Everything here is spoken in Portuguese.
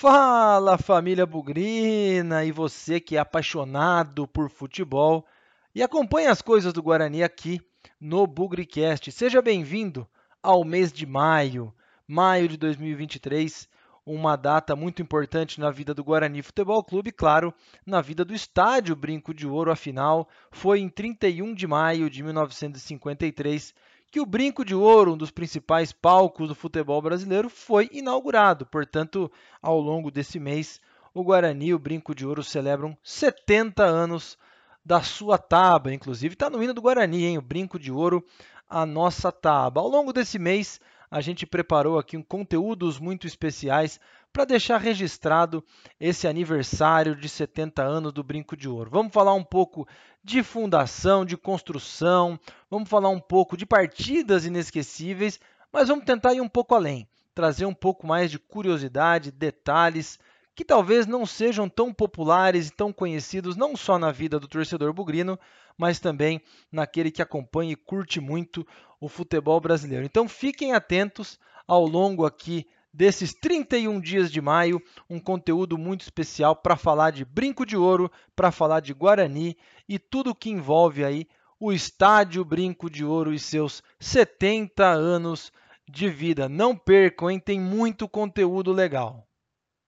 Fala família Bugrina e você que é apaixonado por futebol e acompanha as coisas do Guarani aqui no Bugricast. Seja bem-vindo ao mês de maio, maio de 2023, uma data muito importante na vida do Guarani Futebol Clube, claro, na vida do estádio Brinco de Ouro, afinal, foi em 31 de maio de 1953 que o Brinco de Ouro, um dos principais palcos do futebol brasileiro, foi inaugurado. Portanto, ao longo desse mês, o Guarani e o Brinco de Ouro celebram 70 anos da sua taba. Inclusive, está no hino do Guarani, hein? O Brinco de Ouro, a nossa taba. Ao longo desse mês, a gente preparou aqui um conteúdos muito especiais para deixar registrado esse aniversário de 70 anos do Brinco de Ouro. Vamos falar um pouco de fundação, de construção, vamos falar um pouco de partidas inesquecíveis, mas vamos tentar ir um pouco além, trazer um pouco mais de curiosidade, detalhes que talvez não sejam tão populares e tão conhecidos não só na vida do torcedor bugrino, mas também naquele que acompanha e curte muito o futebol brasileiro. Então fiquem atentos ao longo aqui desses 31 dias de maio, um conteúdo muito especial para falar de Brinco de Ouro, para falar de Guarani e tudo que envolve aí o Estádio Brinco de Ouro e seus 70 anos de vida. Não percam, hein? tem muito conteúdo legal.